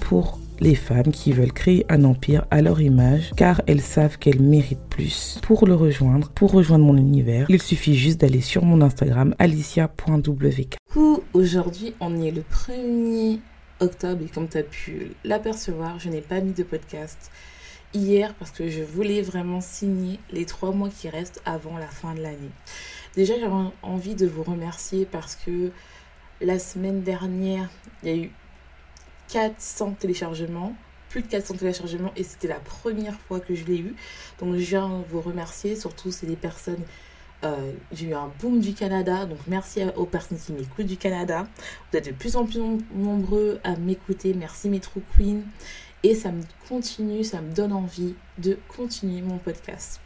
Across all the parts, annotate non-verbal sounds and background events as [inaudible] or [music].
Pour les femmes qui veulent créer un empire à leur image car elles savent qu'elles méritent plus. Pour le rejoindre, pour rejoindre mon univers, il suffit juste d'aller sur mon Instagram alicia.wk. Aujourd'hui on est le 1er octobre et comme tu as pu l'apercevoir, je n'ai pas mis de podcast hier parce que je voulais vraiment signer les trois mois qui restent avant la fin de l'année. Déjà j'avais envie de vous remercier parce que la semaine dernière, il y a eu 400 téléchargements, plus de 400 téléchargements, et c'était la première fois que je l'ai eu. Donc je viens vous remercier, surtout c'est des personnes euh, j'ai eu un boom du Canada, donc merci aux personnes qui m'écoutent du Canada. Vous êtes de plus en plus nombreux à m'écouter. Merci Metro Queen. Et ça me continue, ça me donne envie de continuer mon podcast.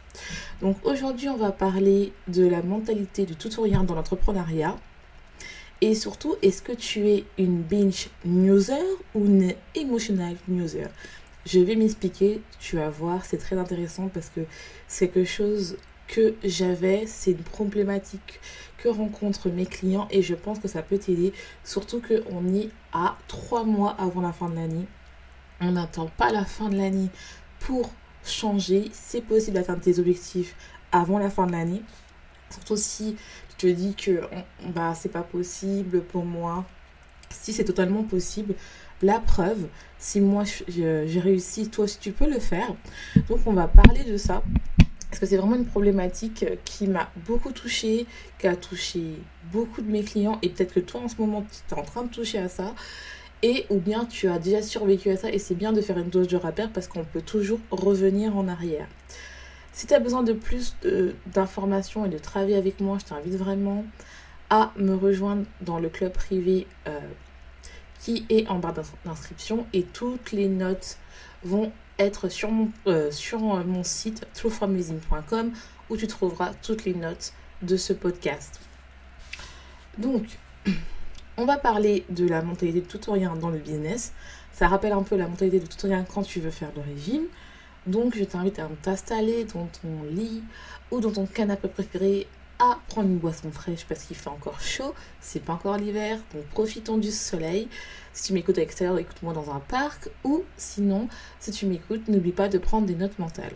Donc aujourd'hui, on va parler de la mentalité de tout ou rien dans l'entrepreneuriat. Et surtout, est-ce que tu es une binge newser ou une emotional newser? Je vais m'expliquer, tu vas voir, c'est très intéressant parce que c'est quelque chose que j'avais, c'est une problématique que rencontrent mes clients et je pense que ça peut t'aider, surtout qu'on est à trois mois avant la fin de l'année. On n'attend pas la fin de l'année pour changer. C'est possible d'atteindre tes objectifs avant la fin de l'année. Surtout si te dis que bah, c'est pas possible pour moi, si c'est totalement possible, la preuve, si moi j'ai réussi, toi aussi tu peux le faire. Donc on va parler de ça. Parce que c'est vraiment une problématique qui m'a beaucoup touchée, qui a touché beaucoup de mes clients. Et peut-être que toi en ce moment tu es en train de toucher à ça. Et ou bien tu as déjà survécu à ça. Et c'est bien de faire une dose de rappel parce qu'on peut toujours revenir en arrière. Si tu as besoin de plus d'informations et de travailler avec moi, je t'invite vraiment à me rejoindre dans le club privé euh, qui est en barre d'inscription et toutes les notes vont être sur mon, euh, sur mon site truefromleasing.com où tu trouveras toutes les notes de ce podcast. Donc, on va parler de la mentalité de tout ou rien dans le business. Ça rappelle un peu la mentalité de tout ou rien quand tu veux faire le régime. Donc je t'invite à t'installer dans ton lit ou dans ton canapé préféré à prendre une boisson fraîche parce qu'il fait encore chaud, c'est pas encore l'hiver, donc profitons du soleil. Si tu m'écoutes à l'extérieur, écoute-moi dans un parc ou sinon, si tu m'écoutes, n'oublie pas de prendre des notes mentales.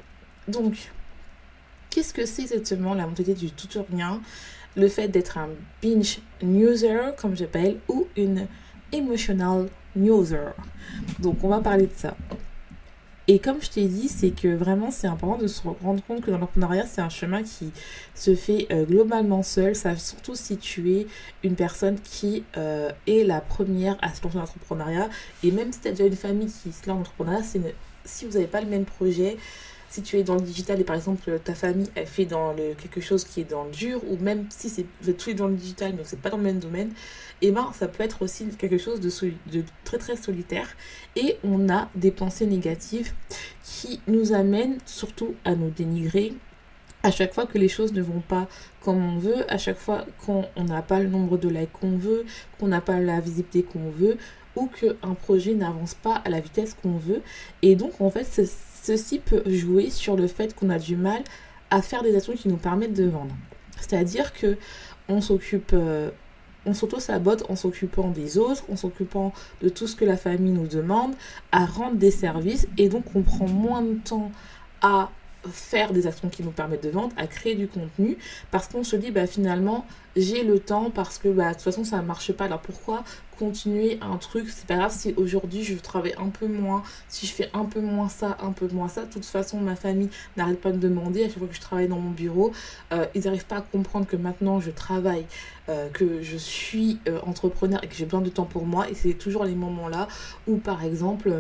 Donc, qu'est-ce que c'est exactement la mentalité du tout ou rien Le fait d'être un binge newser, comme j'appelle, ou une emotional newser. Donc, on va parler de ça. Et comme je t'ai dit, c'est que vraiment c'est important de se rendre compte que l'entrepreneuriat, c'est un chemin qui se fait euh, globalement seul. Ça, surtout si tu es une personne qui euh, est la première à se lancer dans l'entrepreneuriat. Et même si tu as déjà une famille qui se lance dans l'entrepreneuriat, si vous n'avez pas le même projet, si tu es dans le digital et par exemple ta famille elle fait dans le, quelque chose qui est dans le dur ou même si c'est êtes tous dans le digital mais n'êtes pas dans le même domaine et eh ben ça peut être aussi quelque chose de, de très très solitaire et on a des pensées négatives qui nous amènent surtout à nous dénigrer à chaque fois que les choses ne vont pas comme on veut, à chaque fois qu'on n'a pas le nombre de likes qu'on veut, qu'on n'a pas la visibilité qu'on veut, ou qu'un projet n'avance pas à la vitesse qu'on veut. Et donc, en fait, ceci peut jouer sur le fait qu'on a du mal à faire des actions qui nous permettent de vendre. C'est-à-dire que on s'occupe, euh, on s'auto-sabote en s'occupant des autres, en s'occupant de tout ce que la famille nous demande, à rendre des services, et donc on prend moins de temps à faire des actions qui nous permettent de vendre, à créer du contenu, parce qu'on se dit, bah, finalement, j'ai le temps, parce que bah, de toute façon, ça ne marche pas. Alors pourquoi continuer un truc? C'est pas grave si aujourd'hui je travaille un peu moins, si je fais un peu moins ça, un peu moins ça. De toute façon, ma famille n'arrête pas de me demander à chaque fois que je travaille dans mon bureau. Euh, ils n'arrivent pas à comprendre que maintenant je travaille, euh, que je suis euh, entrepreneur et que j'ai besoin de temps pour moi. Et c'est toujours les moments-là où, par exemple,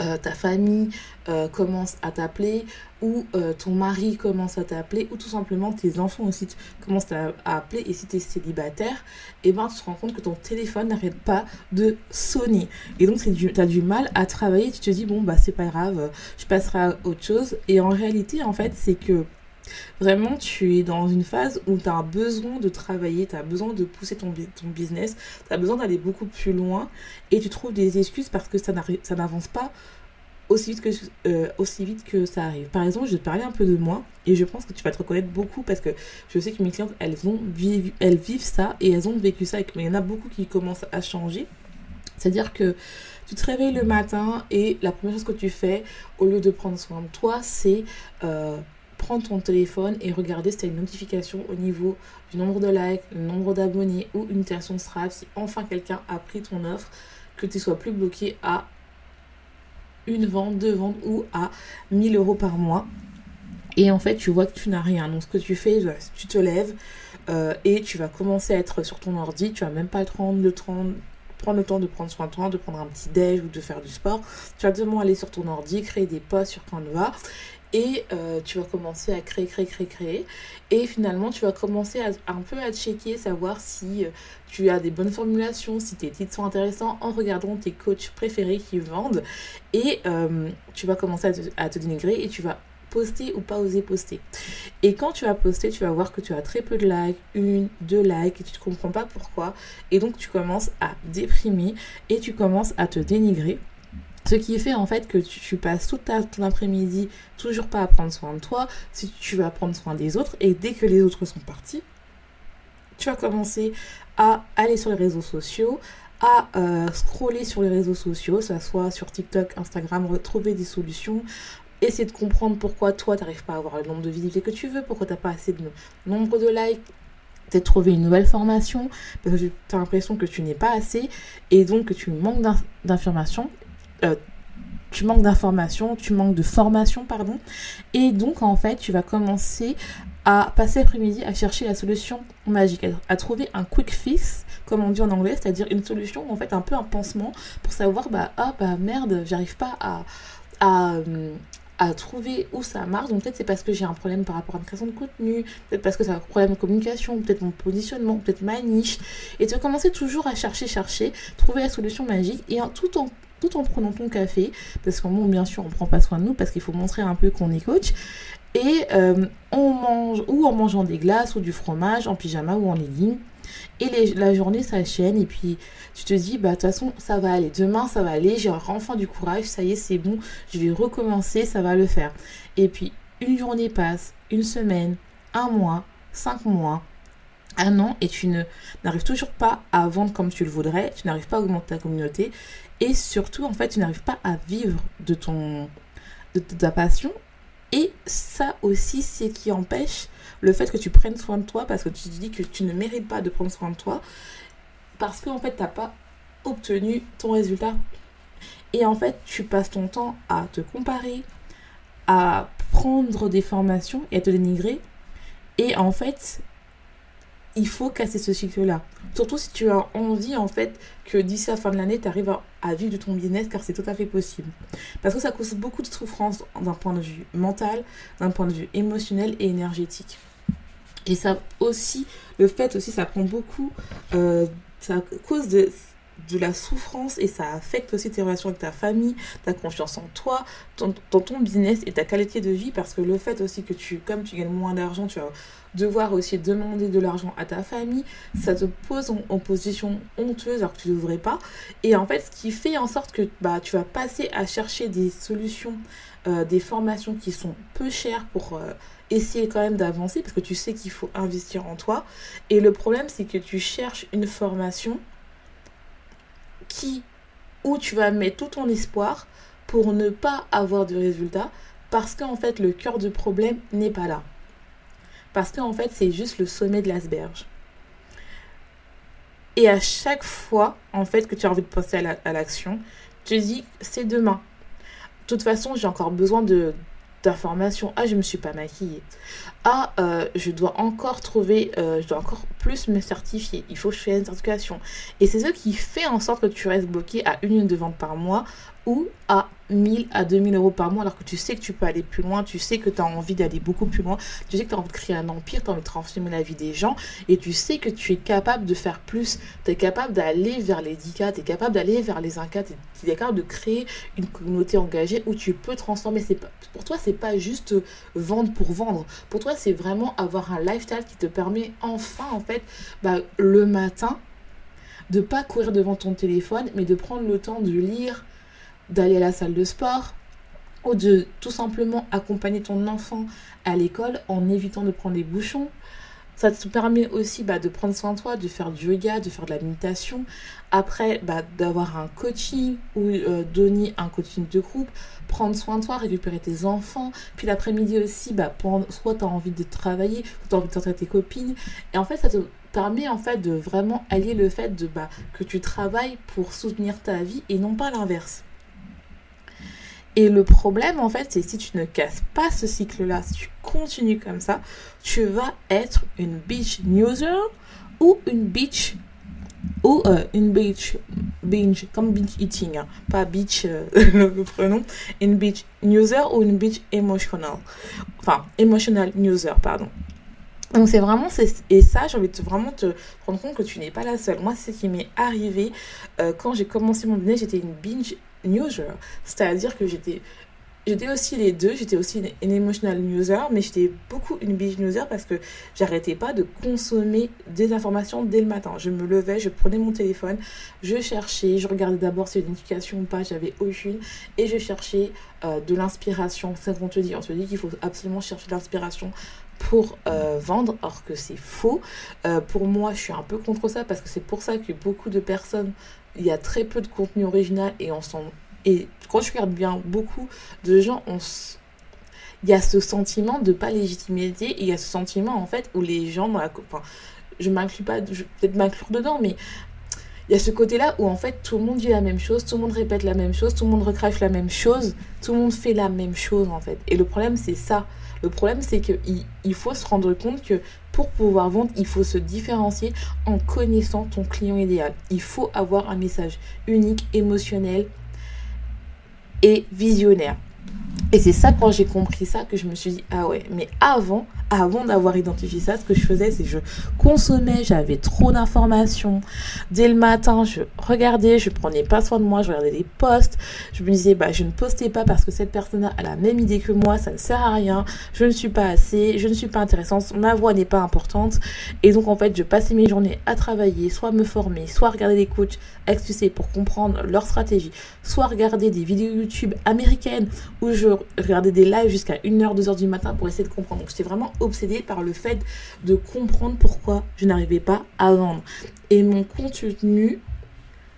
euh, ta famille euh, commence à t'appeler ou euh, ton mari commence à t'appeler ou tout simplement tes enfants aussi commencent à, appeler et si tu es célibataire et eh ben tu te rends compte que ton téléphone n'arrête pas de sonner. Et donc tu as du mal à travailler tu te dis bon bah c'est pas grave je passerai à autre chose. Et en réalité en fait c'est que Vraiment, tu es dans une phase où tu as besoin de travailler, tu as besoin de pousser ton, business, tu as besoin d'aller beaucoup plus loin et tu trouves des excuses parce que ça n'avance pas aussi vite, que, euh, aussi vite que ça arrive. Par exemple, je vais te parler un peu de moi et je pense que tu vas te reconnaître beaucoup parce que je sais que mes clientes, elles, ont elles vivent ça et elles ont vécu ça. Et il y en a beaucoup qui commencent à changer. C'est-à-dire que tu te réveilles le matin et la première chose que tu fais, au lieu de prendre soin de toi, c'est euh, prendre ton téléphone et regarder si tu as une notification au niveau du nombre de likes, le nombre d'abonnés ou une de Stripe, si enfin quelqu'un a pris ton offre, que tu sois plus bloqué à une vente, deux ventes ou à 1000 euros par mois. Et en fait, tu vois que tu n'as rien. Donc, ce que tu fais, tu te lèves euh, et tu vas commencer à être sur ton ordi. Tu vas même pas prendre le temps, prendre le temps de prendre soin de toi, de prendre un petit déj ou de faire du sport. Tu vas directement aller sur ton ordi, créer des posts sur Canva et euh, tu vas commencer à créer, créer, créer, créer. Et finalement, tu vas commencer à, un peu à checker, savoir si euh, tu as des bonnes formulations, si tes titres sont intéressants en regardant tes coachs préférés qui vendent. Et euh, tu vas commencer à te, dénigrer et tu vas poster ou pas oser poster. Et quand tu vas poster, tu vas voir que tu as très peu de likes, une, deux likes, et tu ne comprends pas pourquoi. Et donc tu commences à déprimer et tu commences à te dénigrer. Ce qui fait en fait que tu, passes tout ton après-midi toujours pas à prendre soin de toi, si tu vas prendre soin des autres, et dès que les autres sont partis, tu vas commencer à aller sur les réseaux sociaux, à euh, scroller sur les réseaux sociaux, que ce soit sur TikTok, Instagram, retrouver des solutions, essayer de comprendre pourquoi toi, tu n'arrives pas à avoir le nombre de visibilités que tu veux, pourquoi tu n'as pas assez de nombre de likes, peut-être trouver une nouvelle formation, parce que tu as l'impression que tu n'es pas assez, et donc que tu manques d'informations, euh, tu manques d'informations, tu manques de formation, pardon. Et donc, en fait, tu vas commencer à passer l'après-midi à chercher la solution magique, à, trouver un quick fix, comme on dit en anglais, c'est-à-dire une solution, en fait, un peu un pansement pour savoir, bah, ah, bah, merde, j'arrive pas à, à, à trouver où ça marche. Donc peut-être c'est parce que j'ai un problème par rapport à ma création de contenu, peut-être parce que c'est un problème de communication, peut-être mon positionnement, peut-être ma niche. Et tu vas commencer toujours à chercher, chercher, trouver la solution magique et en, tout en en prenant ton café, parce qu'en bon, bien sûr, on prend pas soin de nous, parce qu'il faut montrer un peu qu'on est coach. Et euh, on mange, ou en mangeant des glaces, ou du fromage, en pyjama, ou en legging. Et la journée s'enchaîne, et puis tu te dis, bah de toute façon, ça va aller. Demain, ça va aller, j'ai enfin du courage, ça y est, c'est bon, je vais recommencer, ça va le faire. Et puis, une journée passe, une semaine, un mois, cinq mois, un an et tu n'arrives toujours pas à vendre comme tu le voudrais, tu n'arrives pas à augmenter ta communauté et surtout en fait tu n'arrives pas à vivre de ton de, ta passion. Et ça aussi c'est qui empêche le fait que tu prennes soin de toi parce que tu te dis que tu ne mérites pas de prendre soin de toi parce qu'en fait tu n'as pas obtenu ton résultat. Et en fait tu passes ton temps à te comparer à prendre des formations et à te dénigrer. Et en fait il faut casser ce cycle-là. Surtout si tu as envie, en fait, que d'ici la fin de l'année, tu arrives à, vivre de ton business, car c'est tout à fait possible. Parce que ça cause beaucoup de souffrance d'un point de vue mental, d'un point de vue émotionnel et énergétique. Et ça aussi, le fait aussi, ça prend beaucoup, euh, ça cause de, de la souffrance et ça affecte aussi tes relations avec ta famille, ta confiance en toi, ton, ton business et ta qualité de vie parce que le fait aussi que tu, comme tu gagnes moins d'argent, tu vas devoir aussi demander de l'argent à ta famille, ça te pose en, position honteuse alors que tu ne devrais pas. Et en fait, ce qui fait en sorte que bah, tu vas passer à chercher des solutions, euh, des formations qui sont peu chères pour... Euh, essayer quand même d'avancer parce que tu sais qu'il faut investir en toi. Et le problème, c'est que tu cherches une formation qui, où tu vas mettre tout ton espoir pour ne pas avoir de résultat Parce qu'en fait, le cœur du problème n'est pas là. Parce qu'en fait, c'est juste le sommet de l'asperge. Et à chaque fois, en fait, que tu as envie de passer à l'action, tu dis, c'est demain. De toute façon, j'ai encore besoin d'informations. Ah, je me suis pas maquillée. Ah, euh, je dois encore trouver, euh, je dois encore plus me certifier. Il faut que je fasse une certification. Et c'est ce qui fait en sorte que tu restes bloqué à une ligne de vente par mois ou à 1000 à 2000 euros par mois alors que tu sais que tu peux aller plus loin, tu sais que tu as envie d'aller beaucoup plus loin, tu sais que tu as envie de créer un empire, tu as envie de transformer la vie des gens et tu sais que tu es capable de faire plus, tu es capable d'aller vers les 10K, tu es capable d'aller vers les 1K, tu es capable de créer une communauté engagée où tu peux transformer. Pas, pour toi, c'est pas juste vendre pour vendre. Pour toi, c'est vraiment avoir un lifestyle qui te permet enfin, en fait, bah, le matin, de pas courir devant ton téléphone, mais de prendre le temps de lire d'aller à la salle de sport ou de tout simplement accompagner ton enfant à l'école en évitant de prendre des bouchons. Ça te permet aussi bah, de prendre soin de toi, de faire du yoga, de faire de la méditation. Après, bah, d'avoir un coaching ou euh, donner un coaching de groupe, prendre soin de toi, récupérer tes enfants. Puis l'après-midi aussi, bah, soit tu as envie de travailler, soit tu as envie de sortir tes copines. Et en fait, ça te permet en fait de vraiment allier le fait de, bah, que tu travailles pour soutenir ta vie et non pas l'inverse. Et le problème, en fait, c'est si tu ne casses pas ce cycle-là, si tu continues comme ça, tu vas être une beach newser ou une beach ou euh, une beach binge comme beach eating hein. pas beach euh, [laughs] le prénom. Une beach newser ou une beach emotional. Enfin emotional newser pardon. Donc c'est vraiment et ça j'ai envie de vraiment te rendre compte que tu n'es pas la seule. Moi c'est ce qui m'est arrivé euh, quand j'ai commencé mon business j'étais une binge C'est-à-dire que j'étais j'étais aussi les deux, j'étais aussi une, emotional newser, mais j'étais beaucoup une binge newser parce que j'arrêtais pas de consommer des informations dès le matin. Je me levais, je prenais mon téléphone, je cherchais, je regardais d'abord si une notification ou pas, j'avais aucune, et je cherchais euh, de l'inspiration. C'est ce qu'on te dit, on te dit qu'il faut absolument chercher de l'inspiration pour euh, vendre, or que c'est faux. Euh, pour moi, je suis un peu contre ça parce que c'est pour ça que beaucoup de personnes il y a très peu de contenu original et on s'en et quand je regarde bien beaucoup de gens on il y a ce sentiment de pas légitimité et il y a ce sentiment en fait où les gens dans la enfin je m'inclus pas je peut-être m'inclure dedans mais il y a ce côté là où en fait tout le monde dit la même chose tout le monde répète la même chose tout le monde recrache la même chose tout le monde fait la même chose en fait. Et le problème c'est ça le problème, c'est qu'il il faut se rendre compte que pour pouvoir vendre, il faut se différencier en connaissant ton client idéal. Il faut avoir un message unique, émotionnel et visionnaire. Et c'est ça, quand j'ai compris ça, que je me suis dit, ah ouais, mais avant, avant d'avoir identifié ça, ce que je faisais, c'est je consommais, j'avais trop d'informations. Dès le matin, je regardais, je prenais pas soin de moi, je regardais les posts. Je me disais, bah, je ne postais pas parce que cette personne a la même idée que moi, ça ne sert à rien, je ne suis pas assez, je ne suis pas intéressante, ma voix n'est pas importante. Et donc, en fait, je passais mes journées à travailler, soit me former, soit regarder des coachs sais, pour comprendre leur stratégie, soit regarder des vidéos YouTube américaines où je regardais des lives jusqu'à 1h, 2h du matin pour essayer de comprendre. Donc j'étais vraiment obsédée par le fait de comprendre pourquoi je n'arrivais pas à vendre. Et mon contenu,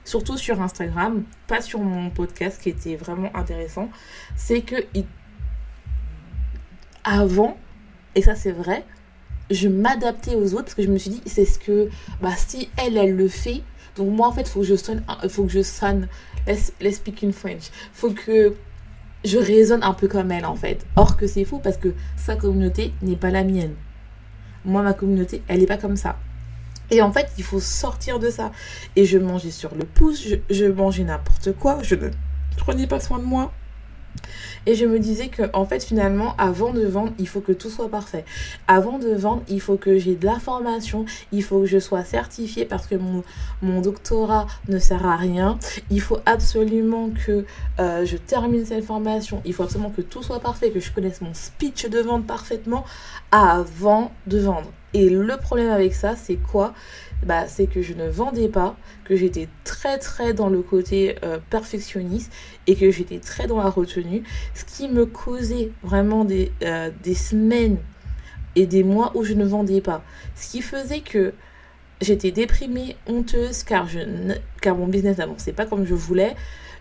surtout sur Instagram, pas sur mon podcast qui était vraiment intéressant, c'est que avant, et ça c'est vrai, je m'adaptais aux autres parce que je me suis dit, c'est ce que, bah, si elle, elle le fait, donc moi en fait, faut que je sonne, faut que je sonne, let's, let's speak in French, faut que je raisonne un peu comme elle en fait. Or que c'est faux parce que sa communauté n'est pas la mienne. Moi, ma communauté, elle n'est pas comme ça. Et en fait, il faut sortir de ça. Et je mangeais sur le pouce, je, je mangeais n'importe quoi, je ne prenais pas soin de moi. Et je me disais que, en fait, finalement, avant de vendre, il faut que tout soit parfait. Avant de vendre, il faut que j'ai de la formation, il faut que je sois certifiée parce que mon, doctorat ne sert à rien. Il faut absolument que euh, je termine cette formation. Il faut absolument que tout soit parfait, que je connaisse mon speech de vente parfaitement avant de vendre. Et le problème avec ça, c'est quoi? Bah, c'est que je ne vendais pas, que j'étais très très dans le côté euh, perfectionniste et que j'étais très dans la retenue, ce qui me causait vraiment des, euh, des semaines et des mois où je ne vendais pas. Ce qui faisait que j'étais déprimée, honteuse, car, je car mon business n'avançait pas comme je voulais.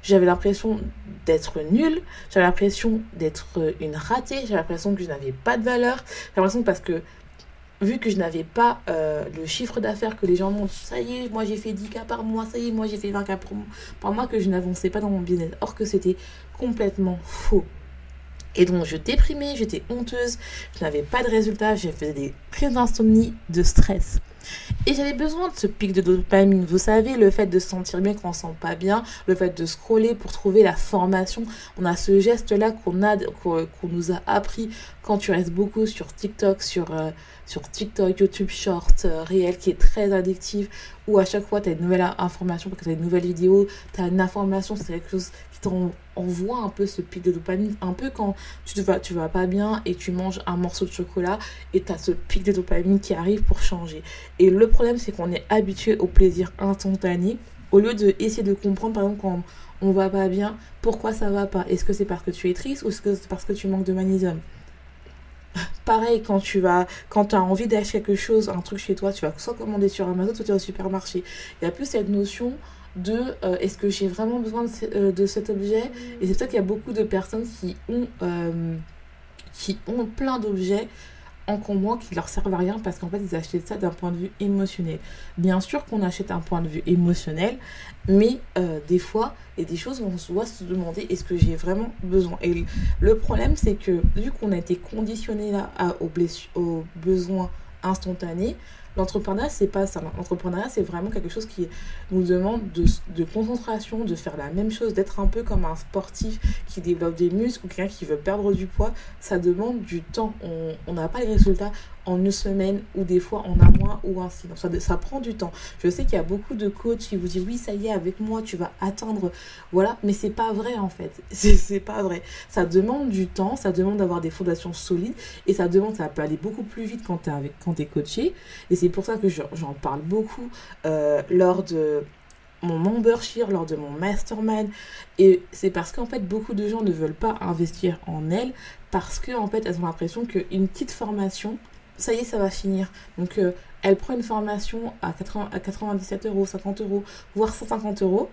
j'avais l'impression d'être nulle, j'avais l'impression d'être une ratée, j'avais l'impression que je n'avais pas de valeur, j'avais l'impression parce que vu que je n'avais pas euh, le chiffre d'affaires que les gens montrent, ça y est, moi j'ai fait 10 cas par mois, ça y est, moi j'ai fait 20 cas par mois, que je n'avançais pas dans mon business. Or que c'était complètement faux. Et donc je déprimais, j'étais honteuse, je n'avais pas de résultats, j'ai fait des crises d'insomnie, de stress. Et j'avais besoin de ce pic de dopamine. Vous savez, le fait de se sentir bien quand on sent pas bien, le fait de scroller pour trouver la formation. On a ce geste-là qu'on nous a appris quand tu restes beaucoup sur TikTok, sur, euh, TikTok, YouTube Short, euh, réel, qui est très addictif, où à chaque fois tu as une nouvelle information, parce que tu as une nouvelle vidéo, tu as une information, c'est quelque chose on voit un peu ce pic de dopamine, un peu quand tu vas, tu vas pas bien et tu manges un morceau de chocolat et tu as ce pic de dopamine qui arrive pour changer. Et le problème, c'est qu'on est habitué au plaisir instantané au lieu de essayer de comprendre, par exemple, quand on va pas bien, pourquoi ça va pas? Est-ce que c'est parce que tu es triste ou est-ce que c'est parce que tu manques de magnésium? [laughs] Pareil, quand tu vas, quand as envie d'acheter quelque chose, un truc chez toi, tu vas soit commander sur Amazon, soit tu vas au supermarché. Il y a plus cette notion de euh, est-ce que j'ai vraiment besoin de, euh, de cet objet et c'est peut-être qu'il y a beaucoup de personnes qui ont euh, qui ont plein d'objets en commun qui leur servent à rien parce qu'en fait ils achètent ça d'un point de vue émotionnel. Bien sûr qu'on achète un point de vue émotionnel mais des fois il y a des choses où on doit se demander est-ce que j'ai vraiment besoin? Et le problème c'est que vu qu'on a été conditionné là à, aux, aux besoins instantanés L'entrepreneuriat, c'est pas ça. L'entrepreneuriat, c'est vraiment quelque chose qui nous demande de, concentration, de faire la même chose, d'être un peu comme un sportif qui développe des muscles ou quelqu'un qui veut perdre du poids. Ça demande du temps. On n'a pas les résultats en une semaine ou des fois en un mois ou ainsi. Donc ça, prend du temps. Je sais qu'il y a beaucoup de coachs qui vous disent oui, ça y est, avec moi, tu vas atteindre. Voilà, mais c'est pas vrai en fait. [laughs] C'est pas vrai. Ça demande du temps, ça demande d'avoir des fondations solides et ça demande, ça peut aller beaucoup plus vite quand tu es, quand es coaché. Et c'est pour ça que j'en parle beaucoup euh, lors de mon membership, lors de mon mastermind. Et c'est parce qu'en fait, beaucoup de gens ne veulent pas investir en elles parce qu'en en fait, elles ont l'impression qu'une petite formation, ça y est, ça va finir. Donc, euh, elle prend une formation à, 80, à 97 euros, 50 euros, voire 150 euros.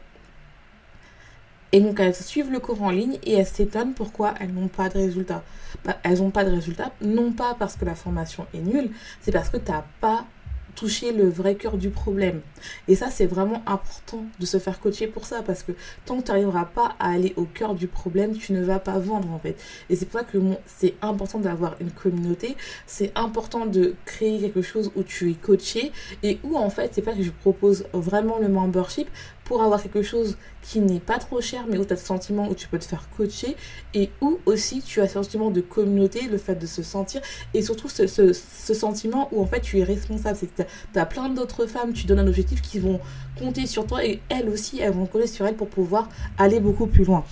Et donc, elles suivent le cours en ligne et elles s'étonnent pourquoi elles n'ont pas de résultats. Bah, elles n'ont pas de résultats, non pas parce que la formation est nulle, c'est parce que tu n'as pas toucher le vrai cœur du problème. Et ça, c'est vraiment important de se faire coacher pour ça, parce que tant que tu n'arriveras pas à aller au cœur du problème, tu ne vas pas vendre en fait. Et c'est pour ça que c'est important d'avoir une communauté, c'est important de créer quelque chose où tu es coaché et où en fait, c'est pas que je propose vraiment le membership pour avoir quelque chose qui n'est pas trop cher, mais où tu as ce sentiment où tu peux te faire coacher et où aussi tu as ce sentiment de communauté, le fait de se sentir et surtout ce, sentiment où en fait tu es responsable. C'est que tu as, plein d'autres femmes, tu donnes un objectif qui vont compter sur toi et elles aussi, elles vont coller sur elles pour pouvoir aller beaucoup plus loin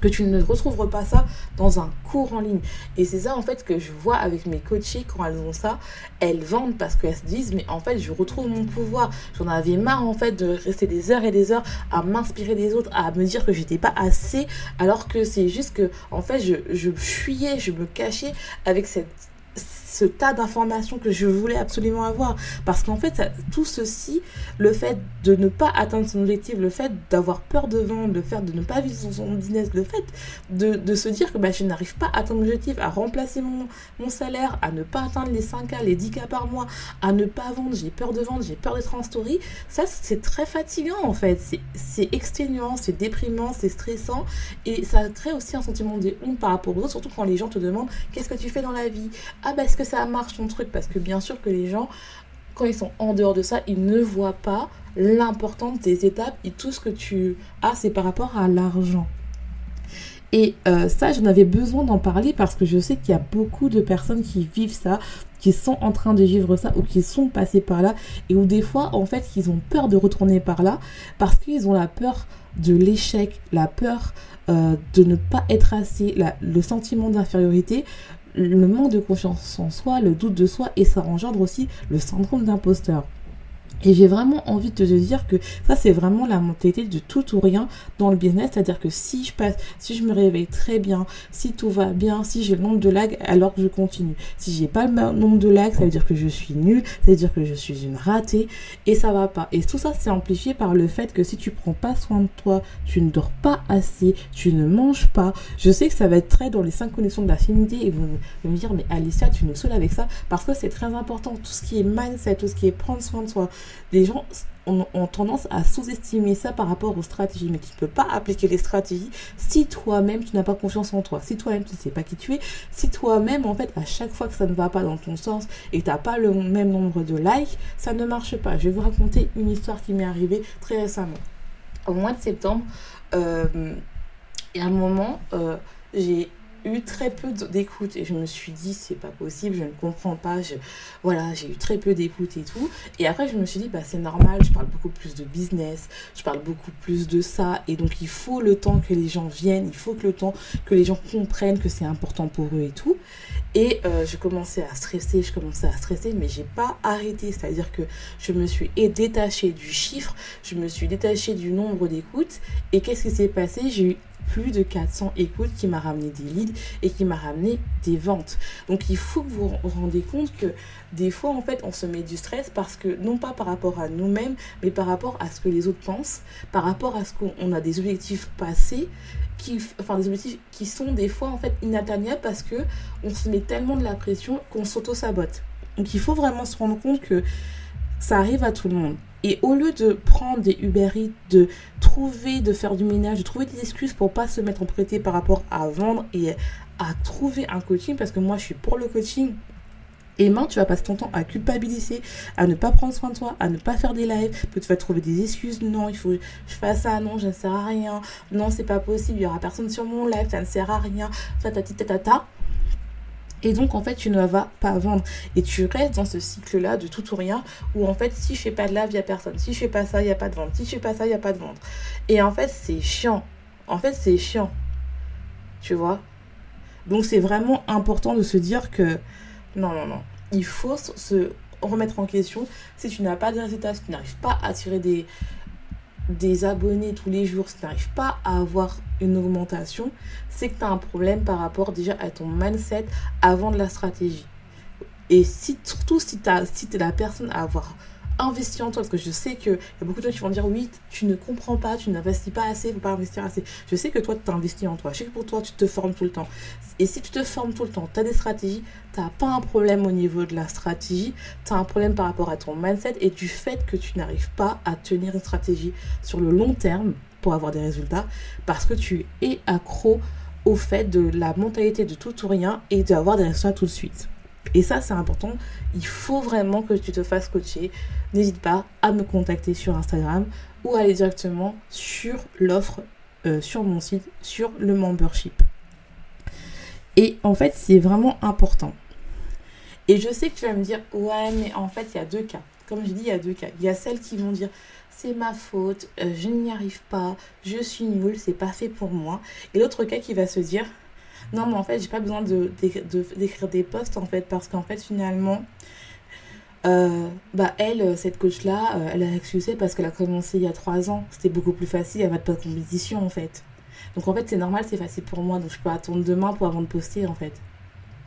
que tu ne retrouveras pas ça dans un cours en ligne. Et c'est ça en fait que je vois avec mes coachés quand elles ont ça, elles vendent parce qu'elles se disent mais en fait je retrouve mon pouvoir. J'en avais marre en fait de rester des heures et des heures à m'inspirer des autres, à me dire que j'étais pas assez, alors que c'est juste que en fait je, je fuyais, je me cachais avec cette ce tas d'informations que je voulais absolument avoir. Parce qu'en fait, tout ceci, le fait de ne pas atteindre son objectif, le fait d'avoir peur de vendre, le fait de ne pas vivre son business, le fait de, de se dire que bah, je n'arrive pas à atteindre mon objectif, à remplacer mon, mon salaire, à ne pas atteindre les 5K, les 10K par mois, à ne pas vendre, j'ai peur de vendre, j'ai peur d'être en story, ça c'est très fatigant en fait. C'est exténuant, c'est déprimant, c'est stressant et ça crée aussi un sentiment de honte par rapport aux autres, surtout quand les gens te demandent qu'est-ce que tu fais dans la vie? Ah bah est-ce que ça marche ton truc Parce que bien sûr que les gens, quand ils sont en dehors de ça, ils ne voient pas l'importance des étapes et tout ce que tu as, c'est par rapport à l'argent. Et euh, ça, j'en avais besoin d'en parler parce que je sais qu'il y a beaucoup de personnes qui vivent ça, qui sont en train de vivre ça ou qui sont passées par là et où des fois, en fait, ils ont peur de retourner par là parce qu'ils ont la peur de l'échec, la peur euh, de ne pas être assez, le sentiment d'infériorité, le manque de confiance en soi, le doute de soi et ça engendre aussi le syndrome d'imposteur. Et j'ai vraiment envie de te dire que ça, c'est vraiment la mentalité de tout ou rien dans le business. C'est-à-dire que si je passe, si je me réveille très bien, si tout va bien, si j'ai le nombre de lags, alors je continue. Si j'ai pas le nombre de lags, ça veut dire que je suis nulle, ça veut dire que je suis une ratée et ça va pas. Et tout ça, c'est amplifié par le fait que si tu prends pas soin de toi, tu ne dors pas assez, tu ne manges pas. Je sais que ça va être très dans les cinq connexions de la féminité et vous, vous me dire, mais Alicia, tu nous saules avec ça parce que c'est très important. Tout ce qui est mindset, tout ce qui est prendre soin de soi les gens ont, tendance à sous-estimer ça par rapport aux stratégies, mais tu ne peux pas appliquer les stratégies si toi-même tu n'as pas confiance en toi, si toi-même tu ne sais pas qui tu es, si toi-même en fait à chaque fois que ça ne va pas dans ton sens et tu n'as pas le même nombre de likes, ça ne marche pas. Je vais vous raconter une histoire qui m'est arrivée très récemment. Au mois de septembre, euh, il y a un moment, euh, j'ai eu très peu d'écoute et je me suis dit c'est pas possible, je ne comprends pas, je, voilà, j'ai eu très peu d'écoute et tout. Et après je me suis dit bah c'est normal, je parle beaucoup plus de business, je parle beaucoup plus de ça et donc il faut le temps que les gens viennent, il faut que le temps que les gens comprennent que c'est important pour eux et tout. Et euh, je commençais à stresser, je commençais à stresser, mais j'ai pas arrêté. C'est-à-dire que je me suis détachée du chiffre, je me suis détachée du nombre d'écoutes. Et qu'est-ce qui s'est passé? J'ai eu plus de 400 écoutes qui m'a ramené des leads et qui m'a ramené des ventes. Donc il faut que vous vous rendez compte que des fois en fait on se met du stress parce que non pas par rapport à nous-mêmes mais par rapport à ce que les autres pensent, par rapport à ce qu'on a des objectifs passés qui, enfin des objectifs qui sont des fois en fait inatteignables parce que on se met tellement de la pression qu'on s'auto-sabote. Donc il faut vraiment se rendre compte que ça arrive à tout le monde. Et au lieu de prendre des Uber Eats, de trouver, de faire du ménage, de trouver des excuses pour pas se mettre en priorité par rapport à vendre et à trouver un coaching, parce que moi je suis pour le coaching, et maintenant, tu vas passer ton temps à culpabiliser, à ne pas prendre soin de toi, à ne pas faire des lives. tu vas trouver des excuses. Non, il faut que je fasse ça. Non, je ne sers à rien. Non, c'est pas possible. Il y aura personne sur mon live. Ça ne sert à rien. Ta ta ta ta ta. Et donc, en fait, tu ne vas pas vendre. Et tu restes dans ce cycle-là de tout ou rien, où en fait, si je fais pas de live, il n'y a personne. Si je fais pas ça, il n'y a pas de vente. Si je fais pas ça, il n'y a pas de vente. Et en fait, c'est chiant. En fait, c'est chiant. Tu vois? Donc, c'est vraiment important de se dire que non, non, non. Il faut se remettre en question. Si tu n'as pas de résultats, si tu n'arrives pas à tirer des, des abonnés tous les jours, si tu n'arrives pas à avoir une augmentation, c'est que tu as un problème par rapport déjà à ton mindset avant de la stratégie. Et si, surtout si tu si es la personne à avoir investir en toi. Parce que je sais qu'il y a beaucoup de gens qui vont dire oui, tu ne comprends pas, tu n'investis pas assez, il ne faut pas investir assez. Je sais que toi, tu t'investis en toi. Je sais que pour toi, tu te formes tout le temps. Et si tu te formes tout le temps, tu as des stratégies, tu n'as pas un problème au niveau de la stratégie, tu as un problème par rapport à ton mindset et du fait que tu n'arrives pas à tenir une stratégie sur le long terme pour avoir des résultats parce que tu es accro au fait de la mentalité de tout ou rien et d'avoir des résultats tout de suite. Et ça, c'est important. Il faut vraiment que tu te fasses coacher. N'hésite pas à me contacter sur Instagram ou à aller directement sur l'offre euh, sur mon site, sur le membership. Et en fait, c'est vraiment important. Et je sais que tu vas me dire, ouais, mais en fait, il y a deux cas. Comme je dis, il y a deux cas. Il y a celles qui vont dire, c'est ma faute, euh, je n'y arrive pas, je suis nulle, c'est pas fait pour moi. Et l'autre cas qui va se dire, non, mais en fait, j'ai pas besoin de, d'écrire des posts, en fait, parce qu'en fait, finalement, euh, bah elle, cette coach-là, euh, elle a excusé parce qu'elle a commencé il y a trois ans. C'était beaucoup plus facile, elle va pas de compétition, en fait. Donc, en fait, c'est normal, c'est facile pour moi, donc je peux attendre demain pour avant de poster, en fait.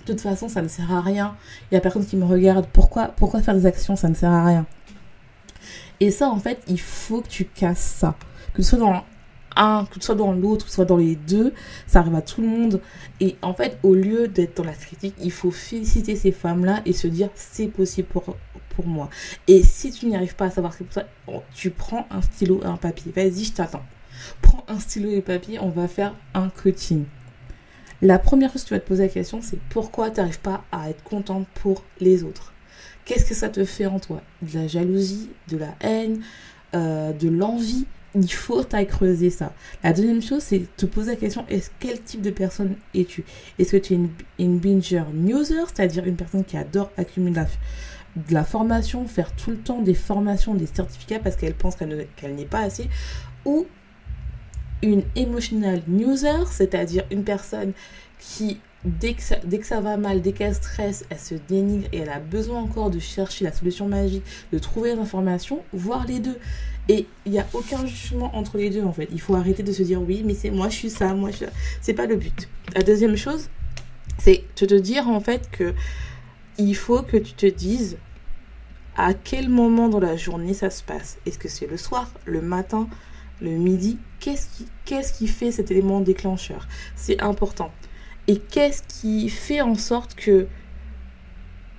De toute façon, ça ne sert à rien. Il y a personne qui me regarde. Pourquoi, pourquoi faire des actions? Ça ne sert à rien. Et ça, en fait, il faut que tu casses ça. Que ce soit dans un, que ce soit dans l'autre, soit dans les deux, ça arrive à tout le monde. Et en fait, au lieu d'être dans la critique, il faut féliciter ces femmes-là et se dire c'est possible pour, pour moi. Et si tu n'y arrives pas à savoir ce que pour ça, tu prends un stylo et un papier. Vas-y, je t'attends. Prends un stylo et un papier, on va faire un coaching. La première chose que tu vas te poser la question, c'est pourquoi tu n'arrives pas à être contente pour les autres? Qu'est-ce que ça te fait en toi? De la jalousie, de la haine, euh, de l'envie il faut t'aille creuser ça. La deuxième chose, c'est te poser la question est-ce quel type de personne es-tu? Est-ce que tu es une, binger newser, c'est-à-dire une personne qui adore accumuler de la formation, faire tout le temps des formations, des certificats parce qu'elle pense qu'elle n'est pas assez, ou une emotional newser, c'est-à-dire une personne qui dès que, ça, dès que ça va mal, dès qu'elle stresse, elle se dénigre et elle a besoin encore de chercher la solution magique, de trouver l'information, voir les deux. Et il n'y a aucun jugement entre les deux en fait. Il faut arrêter de se dire oui, mais c'est moi je suis ça, moi je C'est pas le but. La deuxième chose, c'est de te dire en fait que il faut que tu te dises à quel moment dans la journée ça se passe. Est-ce que c'est le soir, le matin, le midi? Qu'est-ce qui, qu'est-ce qui fait cet élément déclencheur? C'est important. Et qu'est-ce qui fait en sorte que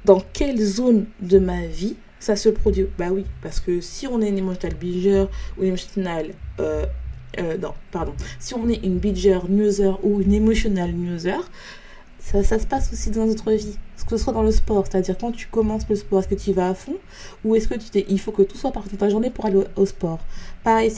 dans quelle zone de ma vie ça se produit Bah oui, parce que si on est une emotional binger ou emotional... Euh, euh, non, pardon. Si on est une binger newser ou une emotional newser, ça, ça, se passe aussi dans notre vie. Que ce soit dans le sport, c'est-à-dire quand tu commences le sport, est-ce que tu y vas à fond ou est-ce que tu t'es, il faut que tout soit parti de ta journée pour aller au, au sport? Pareil,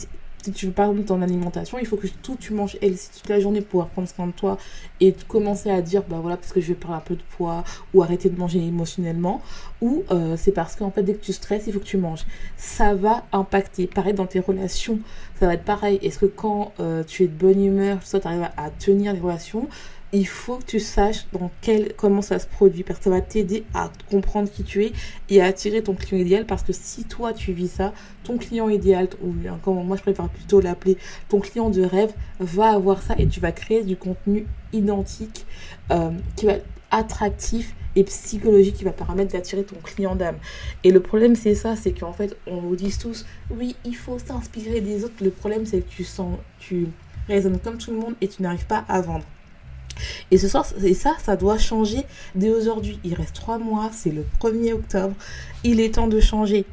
si tu veux par exemple ton alimentation, il faut que tout tu manges healthy toute la journée pour prendre soin de toi et commencer à dire bah voilà parce que je vais perdre un peu de poids ou arrêter de manger émotionnellement ou euh, c'est parce qu'en fait dès que tu stresses il faut que tu manges. Ça va impacter. Pareil dans tes relations, ça va être pareil. Est-ce que quand euh, tu es de bonne humeur, soit tu arrives à tenir les relations il faut que tu saches dans quel, comment ça se produit parce que ça va t'aider à comprendre qui tu es et à attirer ton client idéal parce que si toi tu vis ça, ton client idéal, ou comme moi je préfère plutôt l'appeler, ton client de rêve va avoir ça et tu vas créer du contenu identique euh, qui va être attractif et psychologique qui va permettre d'attirer ton client d'âme. Et le problème c'est ça, c'est qu'en fait on vous dit tous, oui il faut s'inspirer des autres, le problème c'est que tu sens, tu raisonnes comme tout le monde et tu n'arrives pas à vendre. Et ce soir, ça, ça doit changer dès aujourd'hui. Il reste trois mois, c'est le 1er octobre. Il est temps de changer,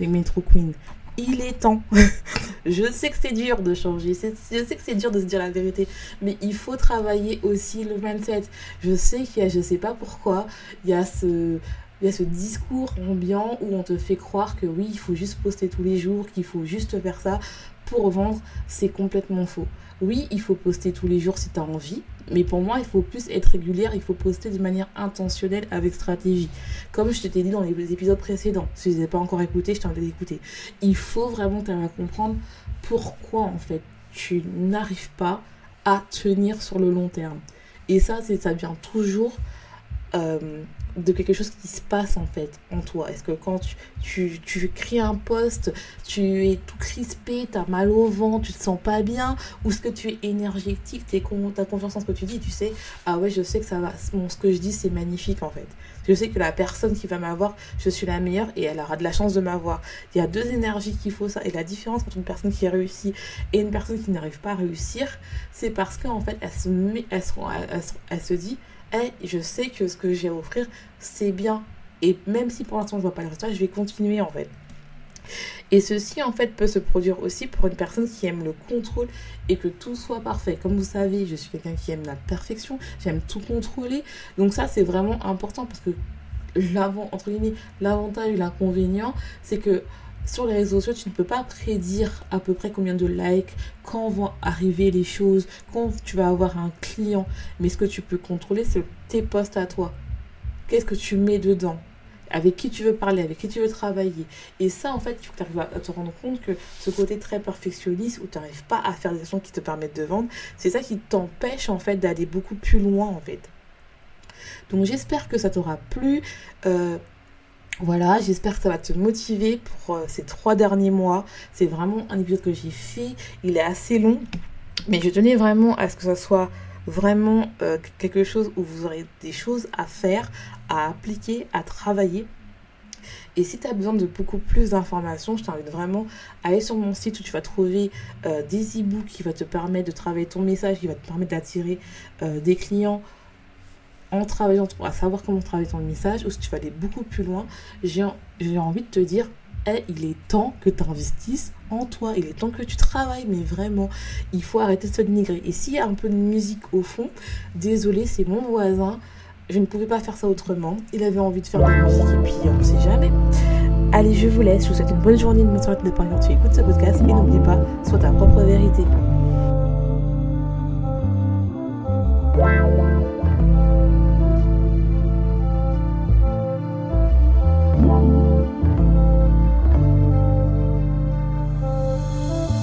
les Metro Queens. Il est temps. [laughs] je sais que c'est dur de changer. Je sais que c'est dur de se dire la vérité. Mais il faut travailler aussi le mindset. Je sais qu'il y a, je sais pas pourquoi, il y a ce, il y a ce discours ambiant où on te fait croire que oui, il faut juste poster tous les jours, qu'il faut juste faire ça pour vendre. C'est complètement faux. Oui, il faut poster tous les jours si tu as envie, mais pour moi, il faut plus être régulière, il faut poster de manière intentionnelle avec stratégie. Comme je t'ai dit dans les épisodes précédents, si tu n'as pas encore écouté, je t'invite à écouter. Il faut vraiment à comprendre pourquoi en fait tu n'arrives pas à tenir sur le long terme. Et ça, ça vient toujours euh, de quelque chose qui se passe en fait en toi Est-ce que quand tu, tu, tu crées un poste, tu es tout crispé, tu as mal au vent, tu te sens pas bien Ou est-ce que tu es énergétique, tu as confiance en ce que tu dis tu sais, ah ouais, je sais que ça va, ce que je dis c'est magnifique en fait. Je sais que la personne qui va m'avoir, je suis la meilleure et elle aura de la chance de m'avoir. Il y a deux énergies qu'il faut ça. Et la différence entre une personne qui réussit et une personne qui n'arrive pas à réussir, c'est parce qu'en fait, elle se, elle elle se dit, hey, je sais que ce que j'ai à offrir, c'est bien. Et même si pour l'instant je vois pas le résultat, je vais continuer en fait. Et ceci en fait peut se produire aussi pour une personne qui aime le contrôle et que tout soit parfait. Comme vous savez, je suis quelqu'un qui aime la perfection, j'aime tout contrôler. Donc ça c'est vraiment important parce que l'avant entre guillemets l'avantage et l'inconvénient, c'est que sur les réseaux sociaux, tu ne peux pas prédire à peu près combien de likes, quand vont arriver les choses, quand tu vas avoir un client. Mais ce que tu peux contrôler, c'est tes posts à toi. Qu'est-ce que tu mets dedans? Avec qui tu veux parler, avec qui tu veux travailler. Et ça, en fait, tu arrives à te rendre compte que ce côté très perfectionniste où tu n'arrives pas à faire des actions qui te permettent de vendre, c'est ça qui t'empêche, en fait, d'aller beaucoup plus loin, en fait. Donc, j'espère que ça t'aura plu. Euh, voilà, j'espère que ça va te motiver pour euh, ces trois derniers mois. C'est vraiment un épisode que j'ai fait. Il est assez long, mais je tenais vraiment à ce que ça soit vraiment euh, quelque chose où vous aurez des choses à faire, à appliquer, à travailler. Et si tu as besoin de beaucoup plus d'informations, je t'invite vraiment à aller sur mon site où tu vas trouver euh, des e-books qui vont te permettre de travailler ton message, qui va te permettre d'attirer des clients en travaillant à savoir comment travailler ton message ou si tu vas aller beaucoup plus loin, j'ai envie de te dire hey, il est temps que tu investisses en toi, il est temps que tu travailles, mais vraiment, il faut arrêter de se dénigrer. Et s'il y a un peu de musique au fond, désolé, c'est mon voisin, je ne pouvais pas faire ça autrement. Il avait envie de faire de la musique et puis on ne sait jamais. Allez, je vous laisse, je vous souhaite une bonne journée, une bonne soirée de quand tu écoutes ce podcast et n'oublie pas, sois ta propre vérité.